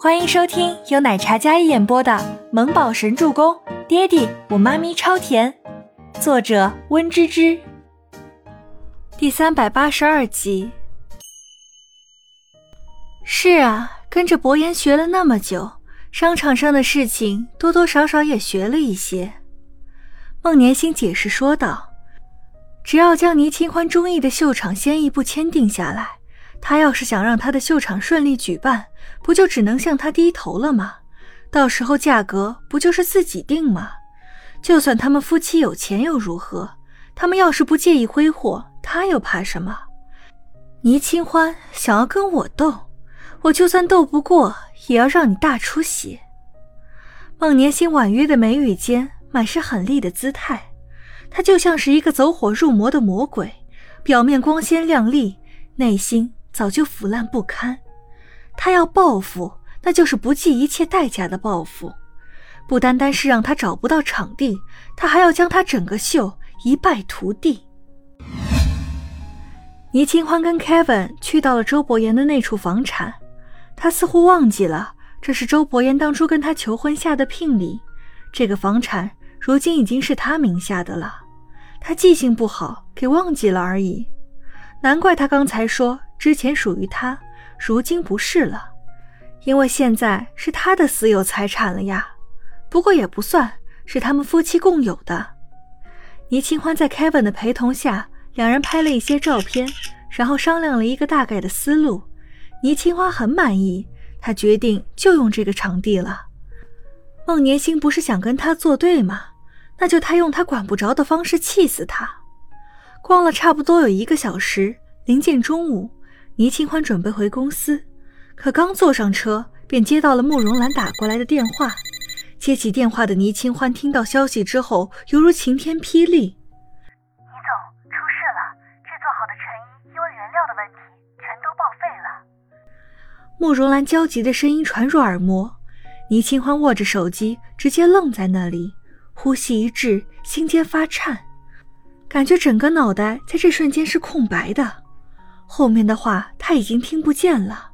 欢迎收听由奶茶嘉一演播的《萌宝神助攻》，爹地我妈咪超甜，作者温芝芝。第三百八十二集。是啊，跟着博言学了那么久，商场上的事情多多少少也学了一些。孟年星解释说道：“只要将倪清欢中意的秀场先一步签订下来。”他要是想让他的秀场顺利举办，不就只能向他低头了吗？到时候价格不就是自己定吗？就算他们夫妻有钱又如何？他们要是不介意挥霍，他又怕什么？倪清欢想要跟我斗，我就算斗不过，也要让你大出血。孟年星婉约的眉宇间满是狠厉的姿态，他就像是一个走火入魔的魔鬼，表面光鲜亮丽，内心。早就腐烂不堪，他要报复，那就是不计一切代价的报复，不单单是让他找不到场地，他还要将他整个秀一败涂地。倪清欢跟 Kevin 去到了周伯言的那处房产，他似乎忘记了这是周伯言当初跟他求婚下的聘礼，这个房产如今已经是他名下的了，他记性不好，给忘记了而已。难怪他刚才说之前属于他，如今不是了，因为现在是他的私有财产了呀。不过也不算是他们夫妻共有的。倪清欢在 Kevin 的陪同下，两人拍了一些照片，然后商量了一个大概的思路。倪清欢很满意，他决定就用这个场地了。孟年星不是想跟他作对吗？那就他用他管不着的方式气死他。逛了差不多有一个小时，临近中午，倪清欢准备回公司，可刚坐上车，便接到了慕容兰打过来的电话。接起电话的倪清欢听到消息之后，犹如晴天霹雳：“倪总，出事了！制作好的成衣因为原料的问题，全都报废了。”慕容兰焦急的声音传入耳膜，倪清欢握着手机，直接愣在那里，呼吸一滞，心尖发颤。感觉整个脑袋在这瞬间是空白的，后面的话他已经听不见了。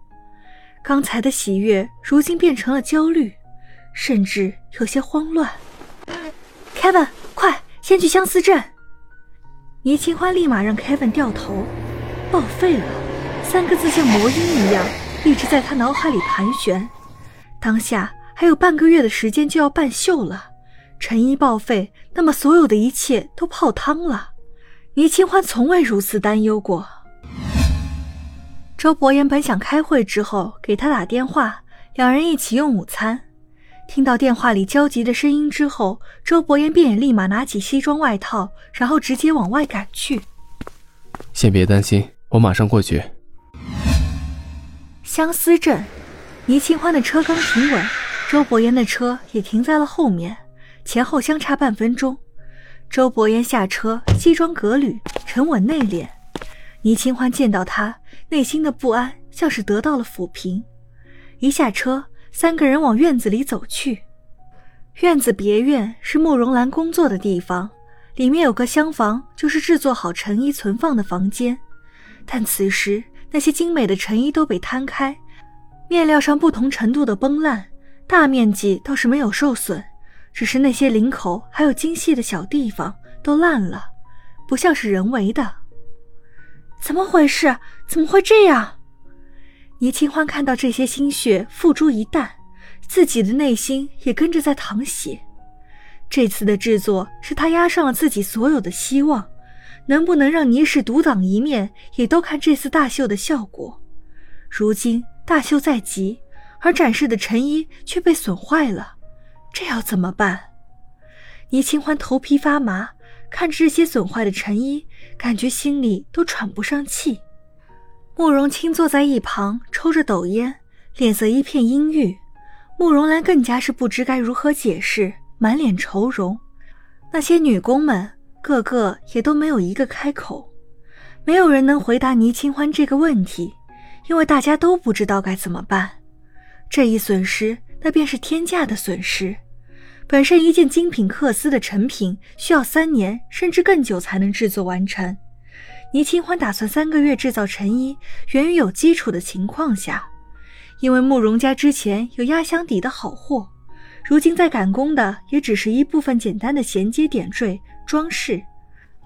刚才的喜悦如今变成了焦虑，甚至有些慌乱。Kevin，快先去相思镇！倪清欢立马让 Kevin 掉头。报废了，三个字像魔音一样一直在他脑海里盘旋。当下还有半个月的时间就要办秀了。陈一报废，那么所有的一切都泡汤了。倪清欢从未如此担忧过。周伯言本想开会之后给他打电话，两人一起用午餐。听到电话里焦急的声音之后，周伯言便也立马拿起西装外套，然后直接往外赶去。先别担心，我马上过去。相思镇，倪清欢的车刚停稳，周伯言的车也停在了后面。前后相差半分钟，周伯言下车，西装革履，沉稳内敛。倪清欢见到他，内心的不安像是得到了抚平。一下车，三个人往院子里走去。院子别院是慕容兰工作的地方，里面有个厢房，就是制作好成衣存放的房间。但此时那些精美的成衣都被摊开，面料上不同程度的崩烂，大面积倒是没有受损。只是那些领口还有精细的小地方都烂了，不像是人为的。怎么回事？怎么会这样？倪清欢看到这些心血付诸一旦，自己的内心也跟着在淌血。这次的制作是他压上了自己所有的希望，能不能让倪氏独当一面，也都看这次大秀的效果。如今大秀在即，而展示的成衣却被损坏了。这要怎么办？倪清欢头皮发麻，看着这些损坏的成衣，感觉心里都喘不上气。慕容清坐在一旁抽着斗烟，脸色一片阴郁。慕容兰更加是不知该如何解释，满脸愁容。那些女工们个个也都没有一个开口，没有人能回答倪清欢这个问题，因为大家都不知道该怎么办。这一损失，那便是天价的损失。本身一件精品缂丝的成品需要三年甚至更久才能制作完成，倪清欢打算三个月制造成衣，源于有基础的情况下，因为慕容家之前有压箱底的好货，如今在赶工的也只是一部分简单的衔接点缀装饰。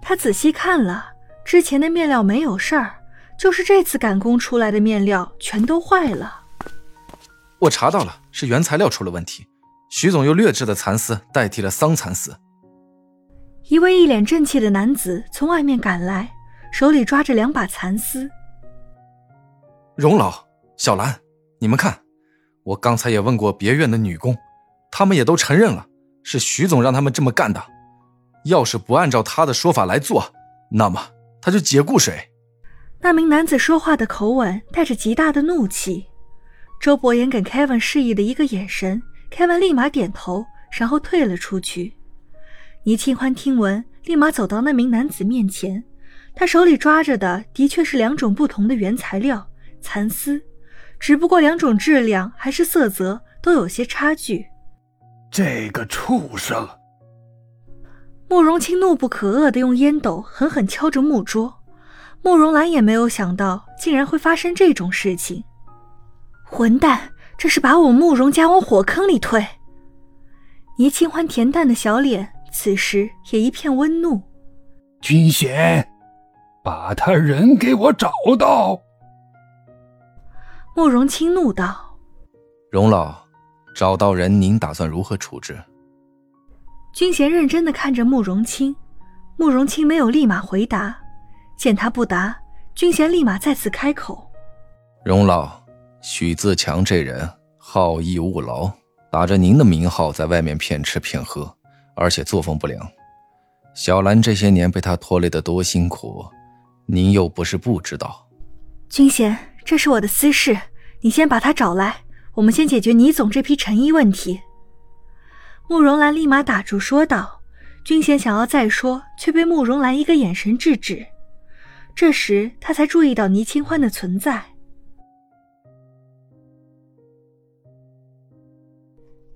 他仔细看了，之前的面料没有事儿，就是这次赶工出来的面料全都坏了。我查到了，是原材料出了问题。徐总用劣质的蚕丝代替了桑蚕丝。一位一脸正气的男子从外面赶来，手里抓着两把蚕丝。荣老、小兰，你们看，我刚才也问过别院的女工，他们也都承认了，是徐总让他们这么干的。要是不按照他的说法来做，那么他就解雇谁？那名男子说话的口吻带着极大的怒气。周伯言给 Kevin 示意的一个眼神，Kevin 立马点头，然后退了出去。倪清欢听闻，立马走到那名男子面前，他手里抓着的的确是两种不同的原材料蚕丝，只不过两种质量还是色泽都有些差距。这个畜生！慕容清怒不可遏地用烟斗狠狠敲着木桌，慕容兰也没有想到竟然会发生这种事情。混蛋，这是把我慕容家往火坑里推！倪清欢恬淡的小脸此时也一片温怒。君贤，把他人给我找到！慕容清怒道：“荣老，找到人，您打算如何处置？”君贤认真的看着慕容清，慕容清没有立马回答，见他不答，君贤立马再次开口：“荣老。”许自强这人好逸恶劳，打着您的名号在外面骗吃骗喝，而且作风不良。小兰这些年被他拖累的多辛苦，您又不是不知道。君贤，这是我的私事，你先把他找来，我们先解决倪总这批陈衣问题。慕容兰立马打住说道。君贤想要再说，却被慕容兰一个眼神制止。这时他才注意到倪清欢的存在。